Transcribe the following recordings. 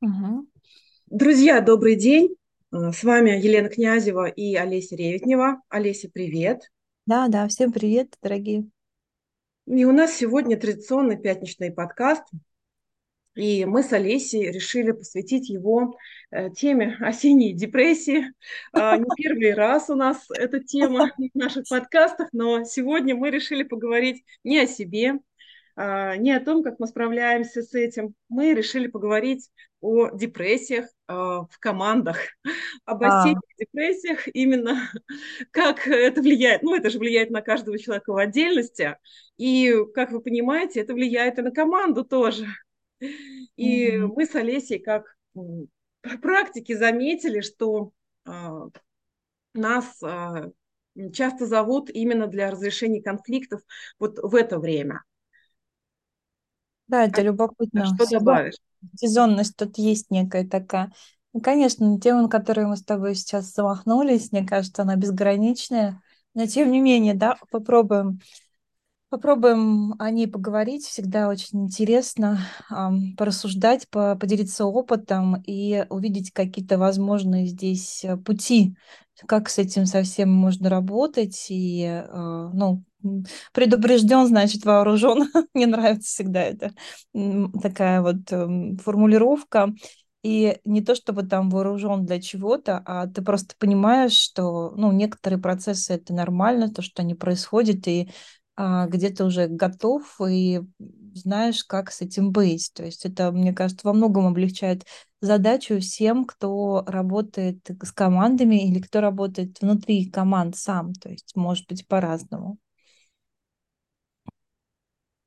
Мгм. Друзья, добрый день. Э, С вами Елена Князева и Олеся Реветнева. Олеся, привет. Да, да, всем привет, дорогие. И у нас сегодня традиционный пятничный подкаст. И мы с Олесей решили посвятить его э, теме осенней депрессии. А, Не первый раз у нас эта тема в наших подкастах, но сегодня мы решили поговорить не о себе, а, не о том, как мы справляемся с этим. Мы решили поговорить о депрессиях а, в командах, об А, осенних депрессиях, именно как это влияет. Ну, это же влияет на каждого человека в отдельности. И, как вы понимаете, это влияет и на команду тоже. И мгм. мы с Олесей, как м, практики, заметили, что а, нас а, часто зовут именно для разрешения конфликтов вот в это время. Да, это любопытно. что Сезон, добавишь? сезонность тут есть некая такая. Ну, конечно, тема, на которую мы с тобой сейчас замахнулись, мне кажется, она безграничная. Но тем не менее, да, попробуем Попробуем о ней поговорить. Всегда очень интересно ам, порассуждать, по- поделиться опытом и увидеть какие-то возможные здесь э, пути, как с этим совсем можно работать. И, э, ну, предупрежден, значит, вооружен. Мне нравится всегда эта м, такая вот эм, формулировка. И не то чтобы там вооружен для чего-то, а ты просто понимаешь, что ну, некоторые процессы это нормально, то, что они происходят, и а, где ты уже готов и знаешь, как с этим быть. То есть это, мне кажется, во многом облегчает задачу всем, кто работает с командами или кто работает внутри команд сам. То есть может быть по-разному.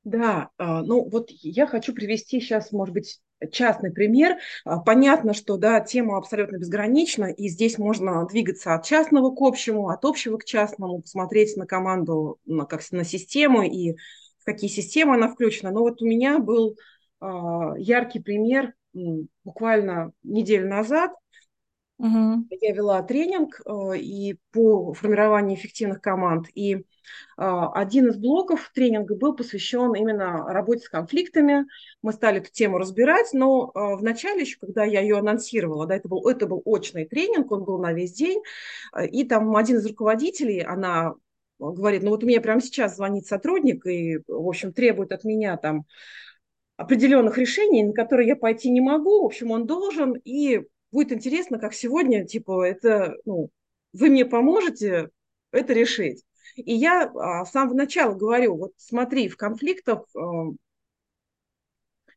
Да, а, ну вот я хочу привести сейчас, может быть, частный пример. А, Понятно, что да, тема абсолютно безгранична, и здесь можно двигаться от частного к общему, от общего к частному, посмотреть на команду, на, как на систему и в какие системы она включена. Но вот у меня был а, яркий пример буквально неделю назад. Мгм. Я вела тренинг э, и по формированию эффективных команд. И а, один из блоков тренинга был посвящен именно работе с конфликтами. Мы стали эту тему разбирать, но а, в начале еще, когда я ее анонсировала, да, это был, это был очный тренинг, он был на весь день, а, и там один из руководителей, она говорит, ну вот у меня прямо сейчас звонит сотрудник и, в общем, требует от меня там определенных решений, на которые я пойти не могу. В общем, он должен. И будет интересно, как сегодня, типа, это, ну, вы мне поможете это решить. И я а, с самого начала говорю, вот смотри, в конфликтах э,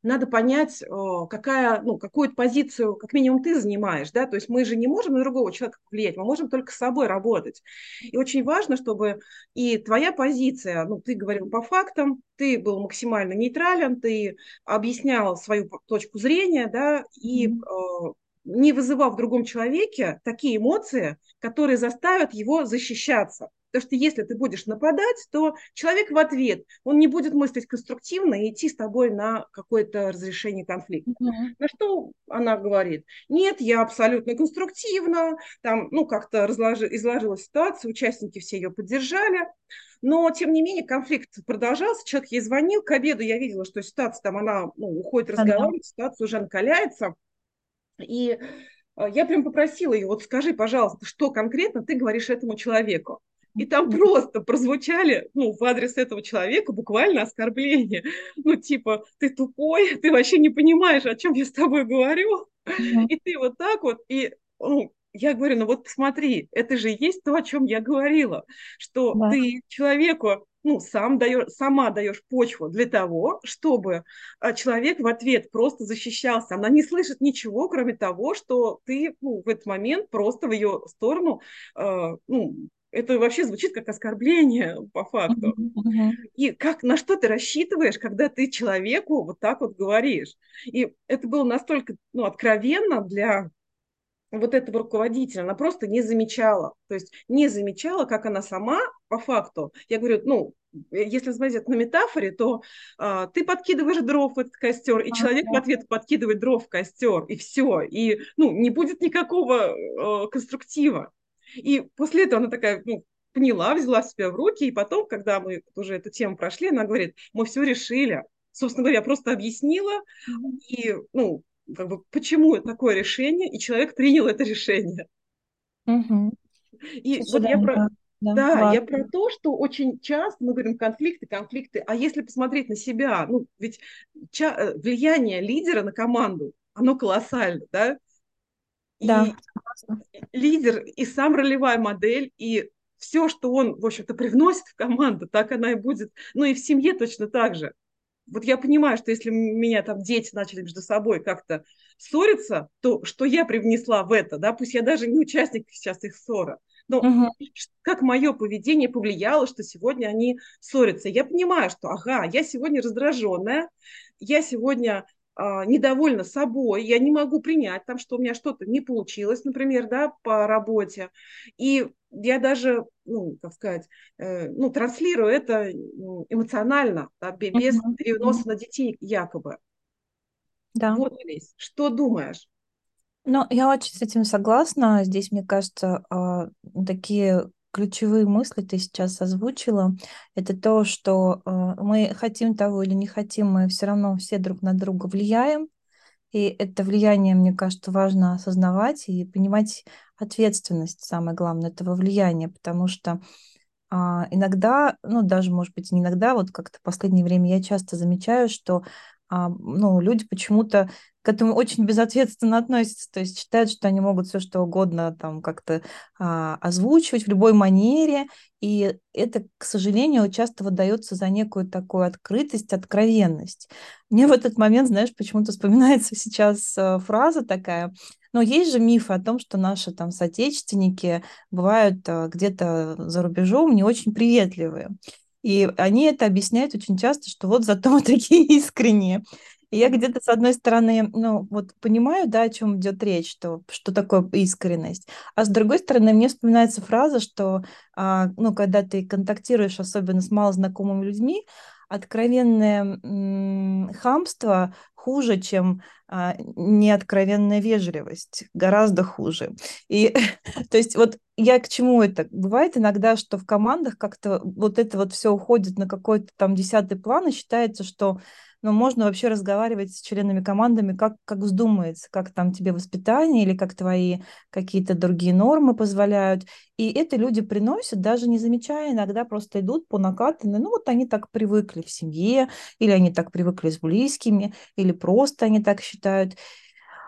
надо понять, э, какая, ну, какую позицию, как минимум, ты занимаешь, да, то есть мы же не можем на другого человека влиять, мы можем только с собой работать. И очень важно, чтобы и твоя позиция, ну, ты говорил по фактам, ты был максимально нейтрален, ты объяснял свою точку зрения, да, и э, не вызывал в другом человеке такие эмоции, которые заставят его защищаться. Потому что если ты будешь нападать, то человек в ответ, он не будет мыслить конструктивно и идти с тобой на какое-то разрешение конфликта. Мгм. На что она говорит, нет, я абсолютно конструктивно, там, ну, как-то разложи, изложила ситуацию, участники все ее поддержали, но, тем не менее, конфликт продолжался, человек ей звонил, к обеду я видела, что ситуация там, она ну, уходит разговаривать, ситуация уже накаляется, и э, я прям попросила ее, вот скажи, пожалуйста, что конкретно ты говоришь этому человеку. И там просто прозвучали, ну, в адрес этого человека буквально оскорбления. Ну, типа, ты тупой, ты вообще не понимаешь, о чем я с тобой говорю. Мгм. И ты вот так вот, и ну, я говорю, ну вот посмотри, это же есть то, о чем я говорила, что Да. ты человеку ну, сам даешь, сама даешь почву для того, чтобы а, человек в ответ просто защищался. Она не слышит ничего, кроме того, что ты ну, в этот момент просто в ее сторону, э, ну, это вообще звучит как оскорбление по факту. И как, на что ты рассчитываешь, когда ты человеку вот так вот говоришь? И это было настолько ну, откровенно для вот этого руководителя, она просто не замечала. То есть не замечала, как она сама по факту, я говорю, ну, если смотреть на метафоре, то а, ты подкидываешь дров в этот костер, и человек в Ага. ответ подкидывает дров в костер, и все. И ну, не будет никакого э, конструктива. И после этого она такая, ну, поняла, взяла себя в руки, и потом, когда мы уже эту тему прошли, она говорит, мы все решили. Собственно говоря, я просто объяснила, и, ну, как бы, почему такое решение, и человек принял это решение. Угу. И Слушай, вот я да, про, да, да, да, я про то, что очень часто мы говорим конфликты, конфликты, а если посмотреть на себя, ну, ведь ча- э, влияние лидера на команду, оно колоссально, да, Да, и согласна. лидер и сам ролевая модель, и все, что он, в общем-то, привносит в команду, так она и будет, ну и в семье точно так же. Вот я понимаю, что если меня там дети начали между собой как-то ссориться, то что я привнесла в это, да, пусть я даже не участник сейчас их ссоры, но Угу. как мое поведение повлияло, что сегодня они ссорятся. Я понимаю, что, ага, я сегодня раздраженная, я сегодня а, недовольна собой, я не могу принять там, что у меня что-то не получилось, например, да, по работе. И я даже, ну, как сказать, э, ну, транслирую это эмоционально, да, без Угу. переноса на детей якобы. Да. Вот, Олесь, что думаешь? Ну, я очень с этим согласна. Здесь, мне кажется, а, такие ключевые мысли ты сейчас озвучила. Это то, что а, мы хотим того или не хотим, мы все равно все друг на друга влияем. И это влияние, мне кажется, важно осознавать и понимать ответственность, самое главное, этого влияния, потому что а, иногда, ну, даже, может быть, не иногда, вот как-то в последнее время я часто замечаю, что, а, ну, люди почему-то к этому очень безответственно относятся, то есть считают, что они могут все что угодно там как-то а, озвучивать в любой манере, и это, к сожалению, часто выдается за некую такую открытость, откровенность. Мне в этот момент, знаешь, почему-то вспоминается сейчас а, фраза такая, но есть же мифы о том, что наши там соотечественники бывают а, где-то за рубежом не очень приветливые. И они это объясняют очень часто, что вот зато мы такие искренние. И я где-то, с одной стороны, ну, вот понимаю, да, о чем идет речь, что, что такое искренность. А с другой стороны, мне вспоминается фраза, что, а, ну, когда ты контактируешь, особенно с малознакомыми людьми, откровенное м, хамство хуже, чем а, неоткровенная вежливость, гораздо хуже. И то есть вот я к чему это? Бывает иногда, что в командах как-то вот это вот все уходит на какой-то там десятый план, и считается, что ну, можно вообще разговаривать с членами командами, как, как вздумается, как там тебе воспитание или как твои какие-то другие нормы позволяют. И это люди приносят, даже не замечая, иногда просто идут по накатанной. Ну, вот они так привыкли в семье, или они так привыкли с близкими, или просто они так считают.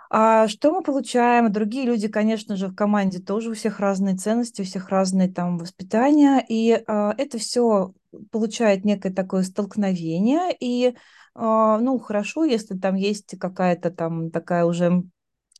А что мы получаем? Другие люди, конечно же, в команде тоже у всех разные ценности, у всех разные там воспитания, и а, это все получает некое такое столкновение, и а, ну хорошо, если там есть какая-то там такая уже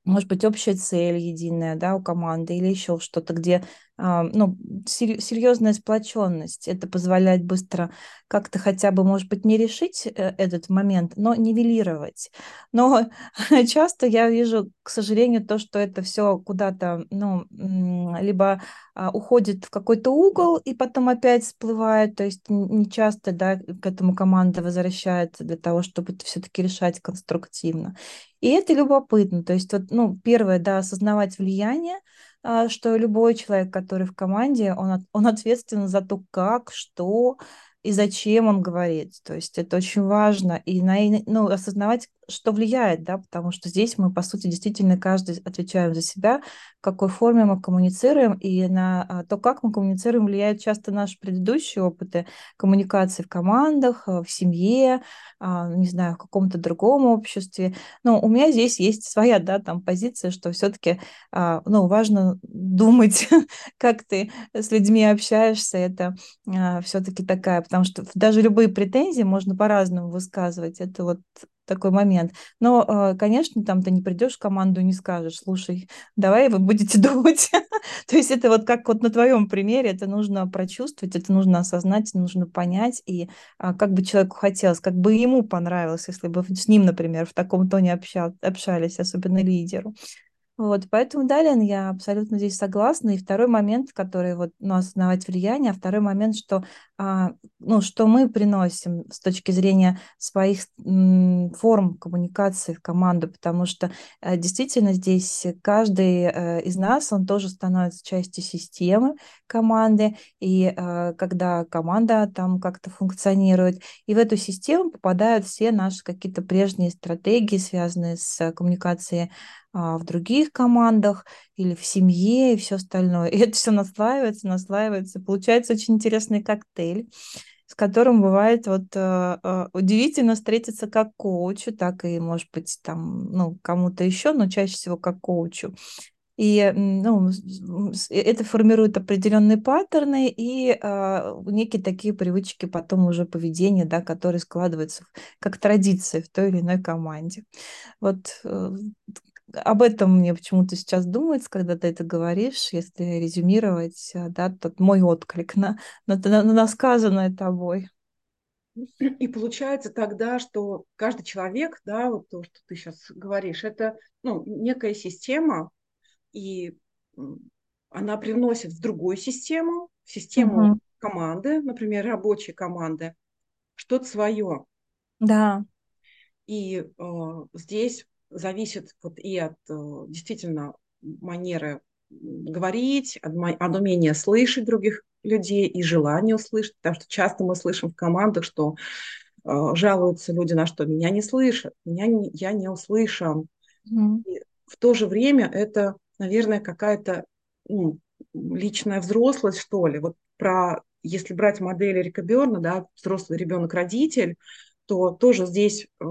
может быть, общая цель единая, да, у команды или еще что-то, где, ну, сер- серьезная сплоченность. Это позволяет быстро как-то хотя бы, может быть, не решить э, этот момент, но нивелировать. Но часто я вижу, к сожалению, то, что это все куда-то, ну, либо а, уходит в какой-то угол и потом опять всплывает, то есть не часто, да, к этому команда возвращается для того, чтобы все-таки решать конструктивно. И это любопытно. То есть, вот, ну, первое, да, осознавать влияние, а, что любой человек, который в команде, он, он ответственен за то, как, что и зачем он говорит. То есть это очень важно. И на, ну, осознавать, что влияет, да, потому что здесь мы, по сути, действительно каждый отвечаем за себя, в какой форме мы коммуницируем, и на а, то, как мы коммуницируем, влияют часто наши предыдущие опыты коммуникации в командах, а, в семье, а, не знаю, в каком-то другом обществе. Но у меня здесь есть своя, да, там позиция, что все-таки, а, ну, важно думать, как ты с людьми общаешься, это все-таки такая, потому что даже любые претензии можно по-разному высказывать, это вот такой момент. Но, а, конечно, там ты не придешь в команду и не скажешь, слушай, давай вы будете думать. То есть это вот как вот на твоем примере, это нужно прочувствовать, это нужно осознать, нужно понять, и а, как бы человеку хотелось, как бы ему понравилось, если бы с ним, например, в таком тоне общал, общались, особенно лидеру. Вот, поэтому, да, Лен, я абсолютно здесь согласна. И второй момент, который вот, ну, осознавать влияние, а второй момент, что ну, что мы приносим с точки зрения своих форм коммуникации в команду, потому что э, действительно здесь каждый э, из нас, он тоже становится частью системы команды, и э, когда команда там как-то функционирует, и в эту систему попадают все наши какие-то прежние стратегии, связанные с коммуникацией а, в других командах или в семье и все остальное. И это все наслаивается, наслаивается. Получается очень интересный коктейль, с которым бывает вот э, э, удивительно встретиться как коучу, так и, может быть, там, ну, кому-то еще, но чаще всего как коучу. И ну, это формирует определенные паттерны и э, некие такие привычки потом уже поведения, да, которые складываются как традиции в той или иной команде. Вот э, об этом мне почему-то сейчас думается, когда ты это говоришь, если резюмировать, э, да, тот мой отклик на, на, на, на сказанное тобой. И получается тогда, что каждый человек, да, вот то, что ты сейчас говоришь, это ну, некая система, и она привносит в другую систему, в систему угу. команды, например, рабочей команды, что-то свое. Да. И э, здесь зависит вот и от э, действительно манеры говорить, от, от умения слышать других людей и желания услышать, потому что часто мы слышим в командах, что э, жалуются люди на что меня не слышат, меня не, я не услышан. Mm. И в то же время это, наверное, какая-то ну, личная взрослость, что ли. Вот про, если брать модель Эрика Берна, да, взрослый ребенок-родитель, то тоже здесь э,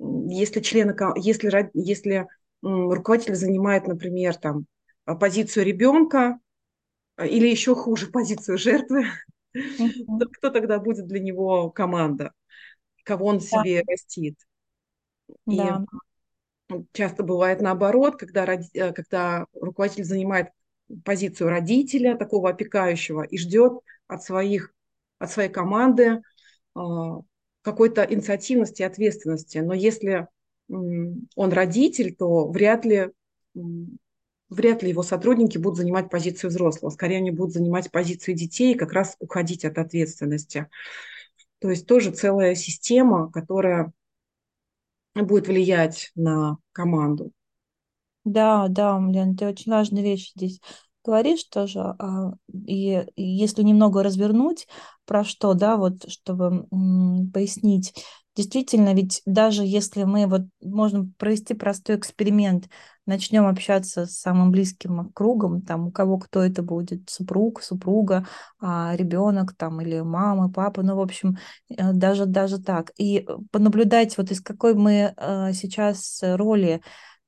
если члены, если, если руководитель занимает, например, там, а, позицию ребенка а, или еще хуже позицию жертвы, то кто тогда будет для него команда, кого он себе растит? И часто бывает наоборот, когда, э, когда руководитель занимает позицию родителя, такого опекающего, и ждет от, своих, от своей команды а, какой-то инициативности и ответственности. Но если он родитель, то вряд ли, вряд ли его сотрудники будут занимать позицию взрослого. Скорее, они будут занимать позицию детей и как раз уходить от ответственности. То есть тоже целая система, которая будет влиять на команду. Да, да, Лен, ты очень важная вещь здесь говоришь тоже, а, и, если немного развернуть, про что, да, вот, чтобы пояснить, действительно, ведь даже если мы, вот, можно провести простой эксперимент, начнем общаться с самым близким кругом, там, у кого кто это будет, супруг, супруга, а, ребенок, там, или мама, папа, ну, в общем, э, даже, даже так, и понаблюдать, вот из какой мы а, сейчас роли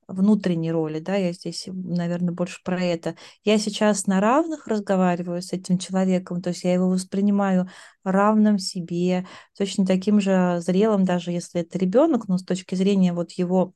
внутренней роли, да, я здесь, наверное, больше про это. Я сейчас на равных разговариваю с этим человеком, то есть я его воспринимаю равным себе, точно таким же зрелым, даже если это ребенок, но с точки зрения вот его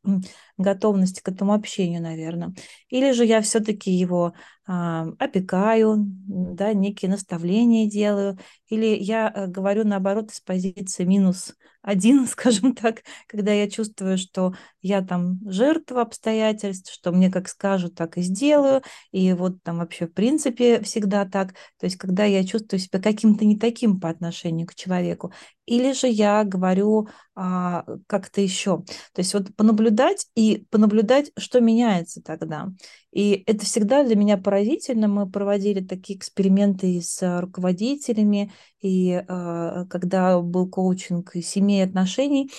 готовности к этому общению, наверное. Или же я все-таки его а, опекаю, да, некие наставления делаю, или я э, говорю наоборот из позиции минус один, скажем так, когда я чувствую, что я там жертва обстоятельств, что мне как скажут, так и сделаю, и вот там вообще в принципе всегда так, то есть когда я чувствую себя каким-то не таким по отношению к человеку, или же я говорю а, как-то еще. То есть вот понаблюдать и понаблюдать, что меняется тогда. И это всегда для меня поразительно. Мы проводили такие эксперименты и с руководителями, и а, когда был коучинг и семей отношений,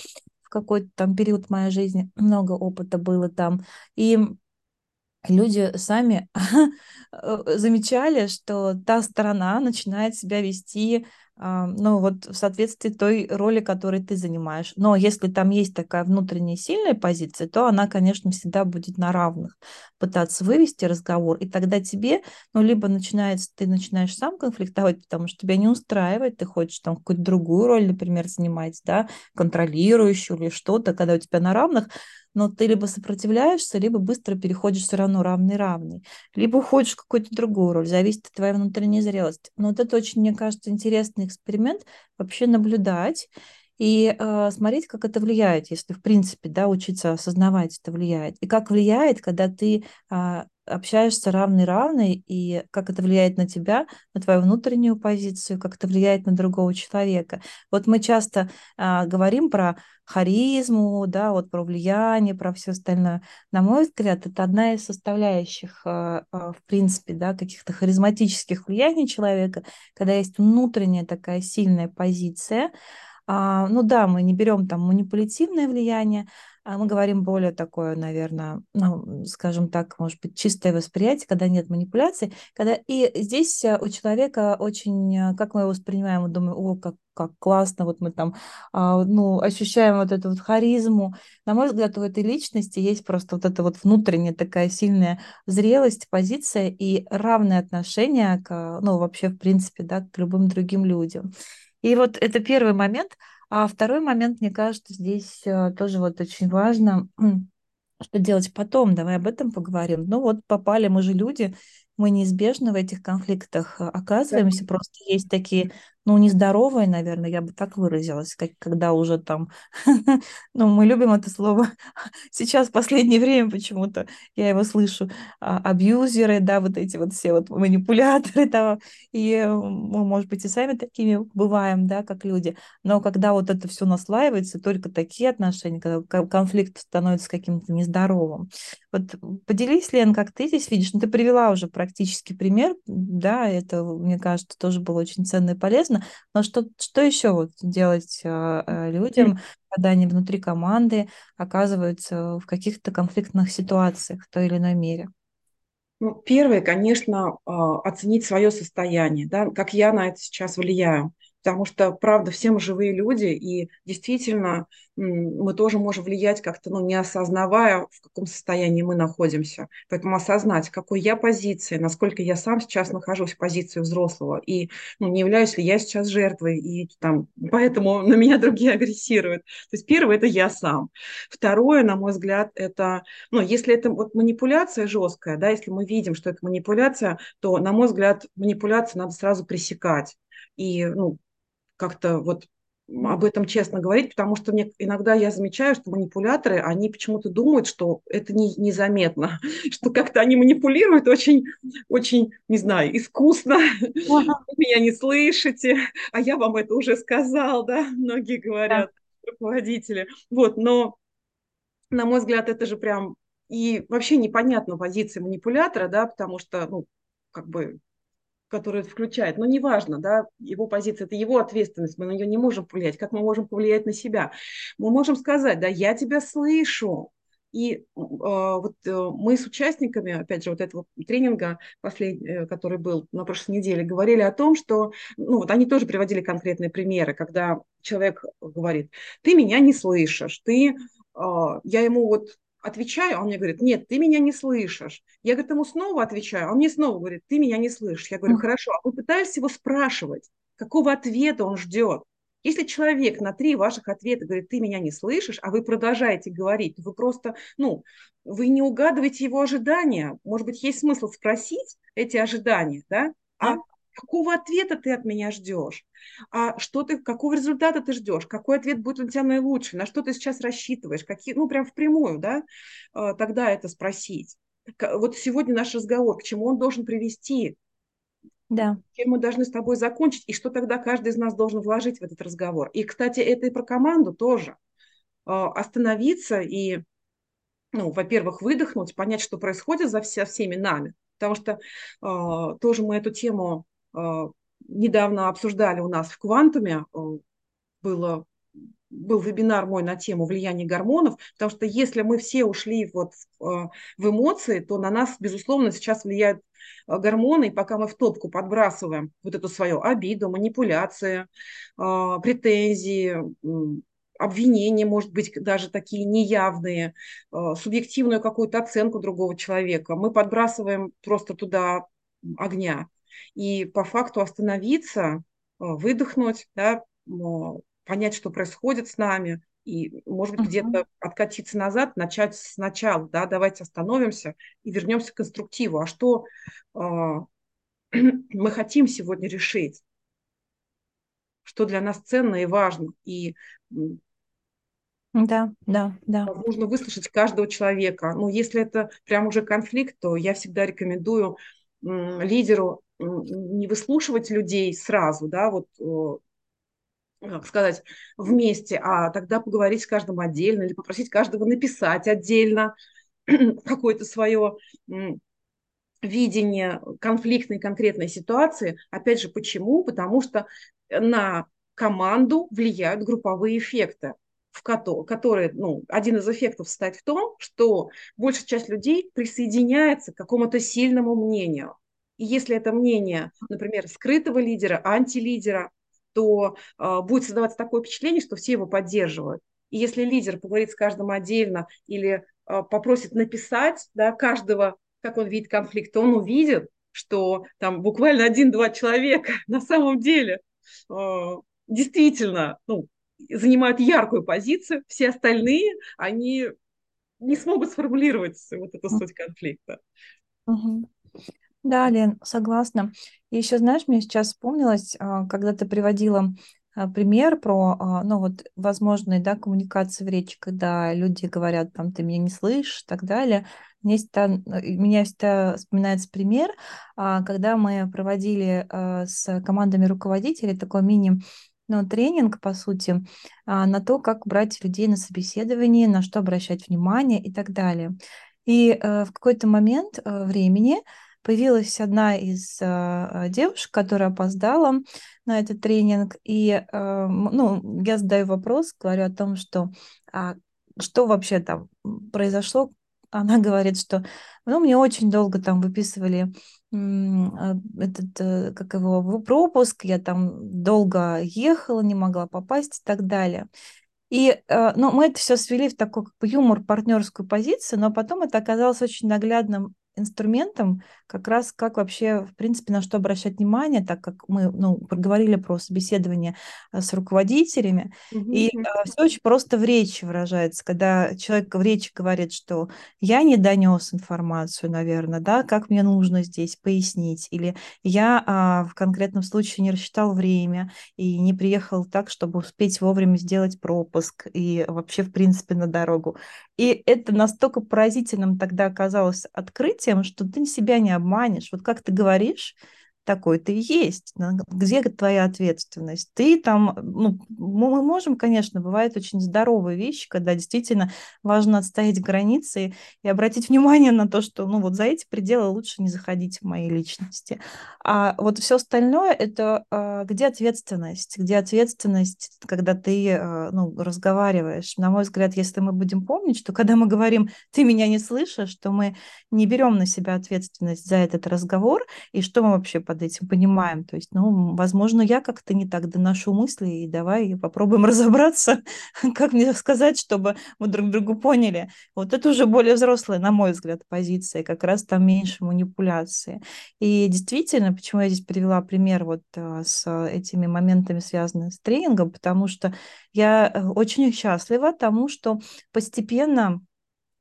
в какой-то там период моей жизни много опыта было там. И люди сами замечали, что та сторона начинает себя вести ну вот в соответствии той роли, которой ты занимаешь. Но если там есть такая внутренняя сильная позиция, то она, конечно, всегда будет на равных пытаться вывести разговор, и тогда тебе, ну, либо начинается, ты начинаешь сам конфликтовать, потому что тебя не устраивает, ты хочешь там какую-то другую роль, например, занимать, да, контролирующую или что-то, когда у тебя на равных, но ты либо сопротивляешься, либо быстро переходишь все равно равный-равный, либо уходишь в какую-то другую роль, зависит от твоей внутренней зрелости. Но вот это очень, мне кажется, интересный эксперимент, вообще наблюдать и э, смотреть, как это влияет, если, в принципе, да, учиться осознавать это влияет. И как влияет, когда ты э, общаешься равный-равный, и как это влияет на тебя, на твою внутреннюю позицию, как это влияет на другого человека. Вот мы часто а, говорим про харизму, да, вот про влияние, про все остальное. На мой взгляд, это одна из составляющих, а, а, в принципе, да, каких-то харизматических влияний человека, когда есть внутренняя такая сильная позиция. А, ну да, мы не берем там манипулятивное влияние, мы говорим более такое, наверное, ну, скажем так, может быть, чистое восприятие, когда нет манипуляций, когда и здесь э, у человека очень, э, как мы его воспринимаем, мы думаем, о, как, как классно, вот мы там, а, ну, ощущаем вот эту вот харизму. На мой взгляд, у этой личности есть просто вот эта вот внутренняя такая сильная зрелость, позиция и равное отношение к, ну, вообще, в принципе, да, к любым другим людям. И вот это первый момент – а второй момент, мне кажется, здесь э, тоже вот очень важно, что делать потом. Давай об этом поговорим. Ну вот попали мы же люди, мы неизбежно в этих конфликтах э, оказываемся. Да. Просто есть такие, ну, нездоровые, наверное, я бы так выразилась, как, когда уже там, ну, мы любим это слово. Сейчас в последнее время почему-то я его слышу. А, абьюзеры, да, вот эти вот все вот манипуляторы, да, и мы, может быть, и сами такими бываем, да, как люди. Но когда вот это все наслаивается, только такие отношения, когда конфликт становится каким-то нездоровым. Вот поделись, Лен, как ты здесь видишь? Ну, ты привела уже практический пример, да, это, мне кажется, тоже было очень ценно и полезно. Но что, что еще вот делать э, людям, когда они внутри команды оказываются в каких-то конфликтных ситуациях в той или иной мере? Ну, первое, конечно, а, оценить свое состояние, да, как я на это сейчас влияю потому что, правда, все мы живые люди, и действительно мы тоже можем влиять как-то, ну, не осознавая, в каком состоянии мы находимся. Поэтому осознать, какой я позиции, насколько я сам сейчас нахожусь в позиции взрослого, и ну, не являюсь ли я сейчас жертвой, и там, поэтому на меня другие агрессируют. То есть первое – это я сам. Второе, на мой взгляд, это, ну, если это вот манипуляция жесткая, да, если мы видим, что это манипуляция, то, на мой взгляд, манипуляцию надо сразу пресекать. И, ну, как-то вот об этом честно говорить, потому что мне иногда я замечаю, что манипуляторы, они почему-то думают, что это не, незаметно, что как-то они манипулируют очень, очень, не знаю, искусно, вы меня не слышите, а я вам это уже сказал, да, многие говорят, руководители. Вот, но, на мой взгляд, это же прям и вообще непонятна позиция манипулятора, да, потому что, ну, как бы который включает. Но неважно, да, его позиция, это его ответственность, мы на нее не можем повлиять. Как мы можем повлиять на себя? Мы можем сказать, да, я тебя слышу, и э, вот э, мы с участниками, опять же, вот этого тренинга, последний, э, который был на прошлой неделе, говорили о том, что, ну вот они тоже приводили конкретные примеры, когда человек говорит, ты меня не слышишь, ты, э, я ему вот отвечаю, он мне говорит, нет, ты меня не слышишь. Я, говорит, ему снова отвечаю, он мне снова говорит, ты меня не слышишь. Я говорю, хорошо, а вы пытались его спрашивать, какого ответа он ждет? Если человек на три ваших ответа говорит, ты меня не слышишь, а вы продолжаете говорить, вы просто, ну, вы не угадываете его ожидания. Может быть, есть смысл спросить эти ожидания, да? А какого ответа ты от меня ждешь? А что ты, какого результата ты ждешь? Какой ответ будет у тебя наилучший? На что ты сейчас рассчитываешь? Какие, ну, прям впрямую, да, а, тогда это спросить. Вот сегодня наш разговор, к чему он должен привести? Да. Чем мы должны с тобой закончить? И что тогда каждый из нас должен вложить в этот разговор? И, кстати, это и про команду тоже. А, остановиться и, ну, во-первых, выдохнуть, понять, что происходит за вся, всеми нами. Потому что э, тоже мы эту тему Э, недавно обсуждали у нас в Квантуме, э, было, был вебинар мой на тему влияния гормонов, потому что если мы все ушли вот в, э, в эмоции, то на нас, безусловно, сейчас влияют гормоны, и пока мы в топку подбрасываем вот эту свою обиду, манипуляции, претензии, обвинения, может быть, даже такие неявные, субъективную какую-то оценку другого человека, мы подбрасываем просто туда огня и по факту остановиться, э, выдохнуть, да, понять, что происходит с нами, и, может быть, uh-huh. где-то откатиться назад, начать сначала, да, давайте остановимся и вернемся к конструктиву. А что э, мы хотим сегодня решить? Что для нас ценно и важно? И Да, да, да. Нужно выслушать каждого человека. Ну, если это прям уже конфликт, то я всегда рекомендую лидеру не выслушивать людей сразу, да, вот как сказать, вместе, а тогда поговорить с каждым отдельно или попросить каждого написать отдельно какое-то свое видение конфликтной конкретной ситуации. Опять же, почему? Потому что на команду влияют групповые эффекты в которые, ну, один из эффектов состоит в том, что большая часть людей присоединяется к какому-то сильному мнению. И если это мнение, например, скрытого лидера, антилидера, то э, будет создаваться такое впечатление, что все его поддерживают. И если лидер поговорит с каждым отдельно или э, попросит написать да, каждого как он видит конфликт, он увидит, что там буквально один-два человека на самом деле э, действительно ну, занимают яркую позицию, все остальные, они не смогут сформулировать вот эту суть конфликта. Угу. Да, Лен, согласна. И еще, знаешь, мне сейчас вспомнилось, а, когда ты приводила а, пример про, а, ну вот, возможные, да, коммуникации в речи, когда люди говорят, там, ты меня не слышишь и так далее. Мне всегда, меня всегда вспоминается пример, когда мы проводили с командами руководителей такой мини ну, тренинг, по сути, на то, как брать людей на собеседование, на что обращать внимание и так далее. И э, в какой-то момент э, времени появилась одна из э, девушек, которая опоздала на этот тренинг, и э, ну, я задаю вопрос, говорю о том, что а, что вообще там произошло. Она говорит, что ну, мне очень долго там выписывали этот, как его, пропуск, я там долго ехала, не могла попасть и так далее. И ну, мы это все свели в такой как бы юмор, партнерскую позицию, но потом это оказалось очень наглядным инструментом как раз как вообще, в принципе, на что обращать внимание, так как мы ну, проговорили про собеседование э, с руководителями. Mm-hmm. И э, все очень просто в речи выражается, когда человек в речи говорит, что я не донес информацию, наверное, да, как мне нужно здесь пояснить, или я а, в конкретном случае не рассчитал время и не приехал так, чтобы успеть вовремя сделать пропуск и вообще, в принципе, на дорогу. И это настолько поразительным тогда оказалось открытием, что ты себя не обманешь. Вот как ты говоришь, такой ты есть. Где твоя ответственность? Ты там, ну, мы можем, конечно, бывают очень здоровые вещи, когда действительно важно отстоять границы и обратить внимание на то, что, ну, вот за эти пределы лучше не заходить в моей личности. А вот все остальное это а, где ответственность? Где ответственность, когда ты, а, ну, разговариваешь? На мой взгляд, если мы будем помнить, что когда мы говорим, ты меня не слышишь, что мы не берем на себя ответственность за этот разговор, и что мы вообще под под этим понимаем. То есть, ну, возможно, я как-то не так доношу мысли, и давай попробуем разобраться, как мне сказать, чтобы мы друг другу поняли. Вот это уже более взрослая, на мой взгляд, позиция, как раз там меньше манипуляции. И действительно, почему я здесь привела пример вот э, с этими моментами, связанными с тренингом, потому что я э, очень счастлива тому, что постепенно а,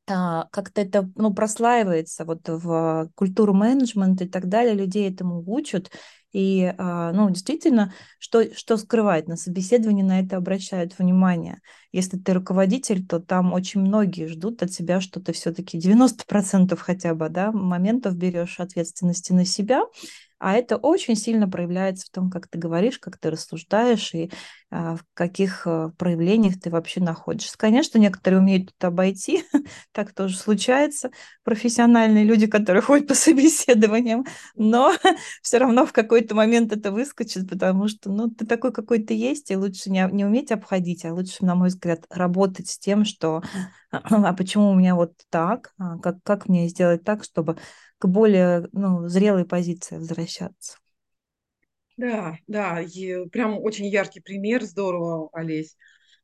как-то это ну, прослаивается вот в культуру менеджмента и так далее, людей этому учат. И, а, ну, действительно, что, что скрывать? На собеседовании на это обращают внимание. Если ты руководитель, то там очень многие ждут от тебя, что ты все-таки 90% хотя бы, да, моментов берешь ответственности на себя, а это очень сильно проявляется в том, как ты говоришь, как ты рассуждаешь и а, в каких а, проявлениях ты вообще находишься. Конечно, некоторые умеют это обойти, так тоже случается. Профессиональные люди, которые ходят по собеседованиям, но все равно в какой-то момент это выскочит, потому что ну, ты такой, какой ты есть, и лучше не, не уметь обходить, а лучше, на мой взгляд, работать с тем, что а почему у меня вот так, а как, как мне сделать так, чтобы к более ну, зрелой позиции возвращаться. Да, да, и прям очень яркий пример, здорово, Олесь.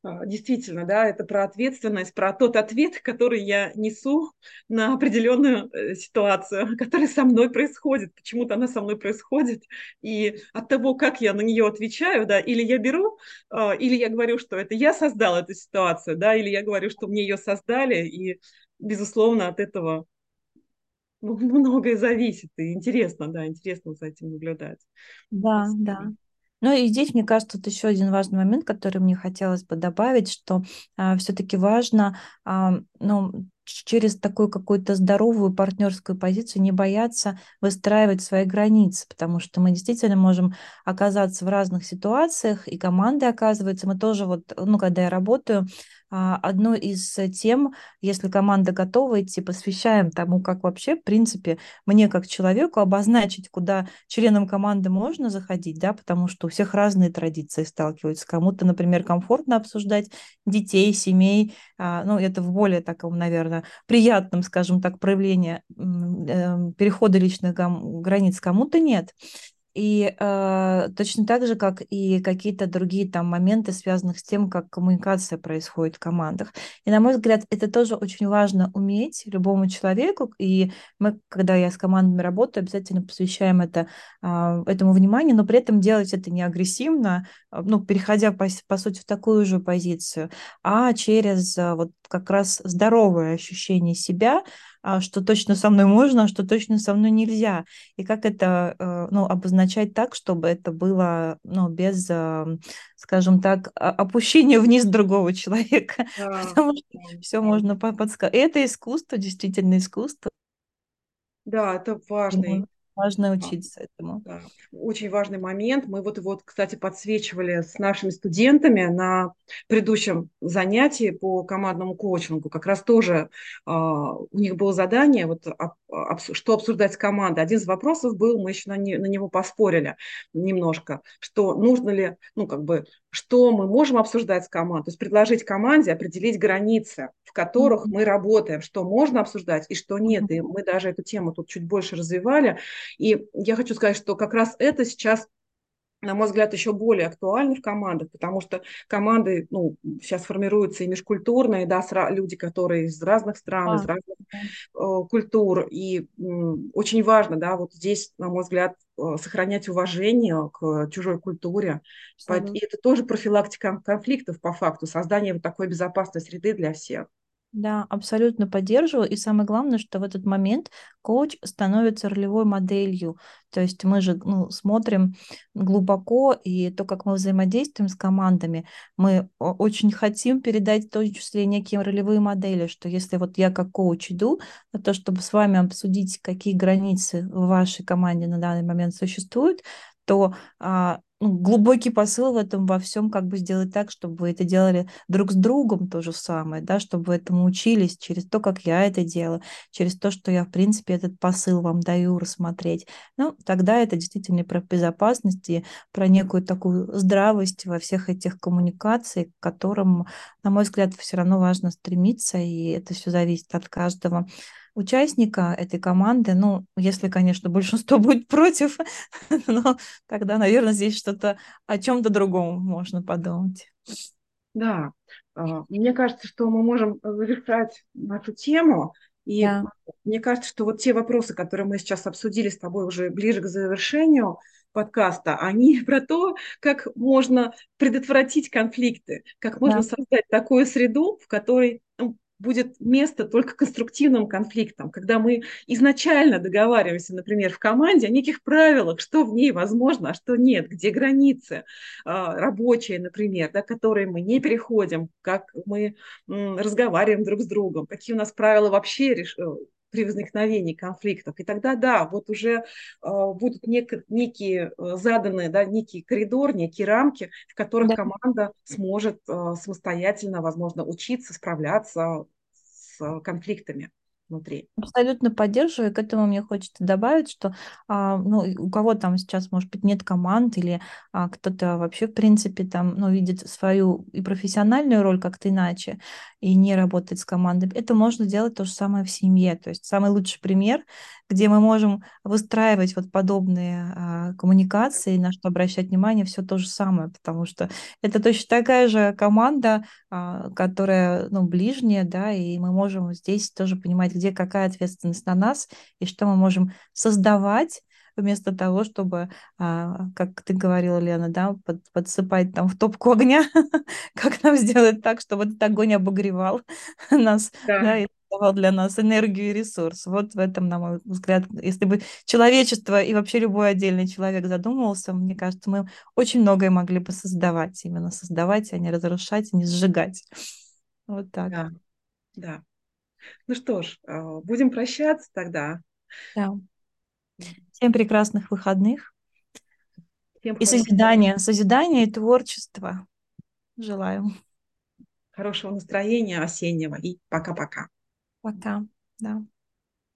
А, действительно, да, это про ответственность, про тот ответ, который я несу на определенную э, ситуацию, которая со мной происходит. Почему-то она со мной происходит. И от того, как я на нее отвечаю, да, или я беру, а, или я говорю, что это я создал эту ситуацию, да, или я говорю, что мне ее создали, и, безусловно, от этого многое зависит. И интересно, да, интересно за этим наблюдать. Да, Спасибо. да. Ну и здесь, мне кажется, вот еще один важный момент, который мне хотелось бы добавить, что а, все-таки важно, а, ну, через такую какую-то здоровую партнерскую позицию не бояться выстраивать свои границы, потому что мы действительно можем оказаться в разных ситуациях, и команды оказываются. Мы тоже вот, ну, когда я работаю, а, одну из тем, если команда готова идти, посвящаем тому, как вообще, в принципе, мне как человеку обозначить, куда членам команды можно заходить, да, потому что у всех разные традиции сталкиваются. Кому-то, например, комфортно обсуждать детей, семей, а, ну, это в более таком, наверное, приятном, скажем так, проявлении эм, перехода личных границ, кому-то нет. И э, точно так же, как и какие-то другие там моменты, связанных с тем, как коммуникация происходит в командах. И, на мой взгляд, это тоже очень важно уметь любому человеку. И мы, когда я с командами работаю, обязательно посвящаем это, э, этому внимание, но при этом делать это не агрессивно, а, ну, переходя, по, по сути, в такую же позицию, а через э, вот как раз здоровое ощущение себя, что точно со мной можно, а что точно со мной нельзя. И как это э, ну, обозначать так, чтобы это было ну, без, э, скажем так, опущения вниз другого человека. Да, Потому что все можно подсказать. Это искусство, действительно искусство. Да, это важный Важно учиться этому. Да, очень важный момент. Мы вот вот, кстати, подсвечивали с нашими студентами на предыдущем занятии по командному коучингу. Как раз тоже э, у них было задание, вот, об, об, что обсуждать с командой. Один из вопросов был, мы еще на, не, на него поспорили немножко, что нужно ли, ну, как бы, что мы можем обсуждать с командой, то есть предложить команде определить границы, в которых mm-hmm. мы работаем, что можно обсуждать и что нет. И мы даже эту тему тут чуть больше развивали. И я хочу сказать, что как раз это сейчас на мой взгляд, еще более актуальны в командах, потому что команды ну, сейчас формируются и межкультурные, да, люди, которые из разных стран, а, из разных э, культур. И э, очень важно, да, вот здесь, на мой взгляд, э, сохранять уважение к чужой культуре. Абсолютно. И это тоже профилактика конфликтов по факту, создание вот такой безопасной среды для всех. Да, абсолютно поддерживаю. И самое главное, что в этот момент коуч становится ролевой моделью. То есть мы же ну, смотрим глубоко, и то, как мы взаимодействуем с командами, мы очень хотим передать в том числе некие ролевые модели, что если вот я как коуч иду то, чтобы с вами обсудить, какие границы в вашей команде на данный момент существуют, то а, глубокий посыл в этом во всем, как бы сделать так, чтобы вы это делали друг с другом то же самое, да, чтобы вы этому учились через то, как я это делаю, через то, что я, в принципе, этот посыл вам даю рассмотреть. Ну, тогда это действительно про безопасность и про некую такую здравость во всех этих коммуникациях, к которым, на мой взгляд, все равно важно стремиться, и это все зависит от каждого участника этой команды, ну, если, конечно, большинство будет против, но тогда, наверное, здесь что-то о чем-то другом можно подумать. Да, а, мне кажется, что мы можем завершать нашу тему. И да. мне кажется, что вот те вопросы, которые мы сейчас обсудили с тобой уже ближе к завершению подкаста, они про то, как можно предотвратить конфликты, как можно да. создать такую среду, в которой будет место только конструктивным конфликтам, когда мы изначально договариваемся, например, в команде о неких правилах, что в ней возможно, а что нет, где границы а, рабочие, например, да, которые мы не переходим, как мы разговариваем друг с другом, какие у нас правила вообще э, при возникновении конфликтов. И тогда, да, вот уже э, будут нек- некие э, заданные, да, некий коридор, некие рамки, в которых да. команда сможет э, самостоятельно, возможно, учиться, справляться конфликтами внутри. Абсолютно поддерживаю. К этому мне хочется добавить, что а, ну, у кого там сейчас, может быть, нет команд, или а, кто-то вообще, в принципе, там, ну, видит свою и профессиональную роль как-то иначе, и не работает с командой, это можно делать то же самое в семье. То есть самый лучший пример, где мы можем выстраивать вот подобные а, коммуникации, на что обращать внимание, все то же самое, потому что это точно такая же команда, а, которая, ну, ближняя, да, и мы можем здесь тоже понимать, где какая ответственность на нас, и что мы можем создавать, вместо того, чтобы, а, как ты говорила, Лена, да, под, подсыпать там в топку огня, как нам сделать так, чтобы этот огонь обогревал нас, да, да и создавал для нас энергию и ресурс. Вот в этом, на мой взгляд, если бы человечество и вообще любой отдельный человек задумывался, мне кажется, мы очень многое могли бы создавать, именно создавать, а не разрушать, не сжигать. Вот так. Да, да. Ну что ж, а, будем прощаться тогда. Да. Всем прекрасных выходных. Всем и созидания, созидания и творчества. Желаю. Хорошего настроения осеннего и пока-пока. Пока, да.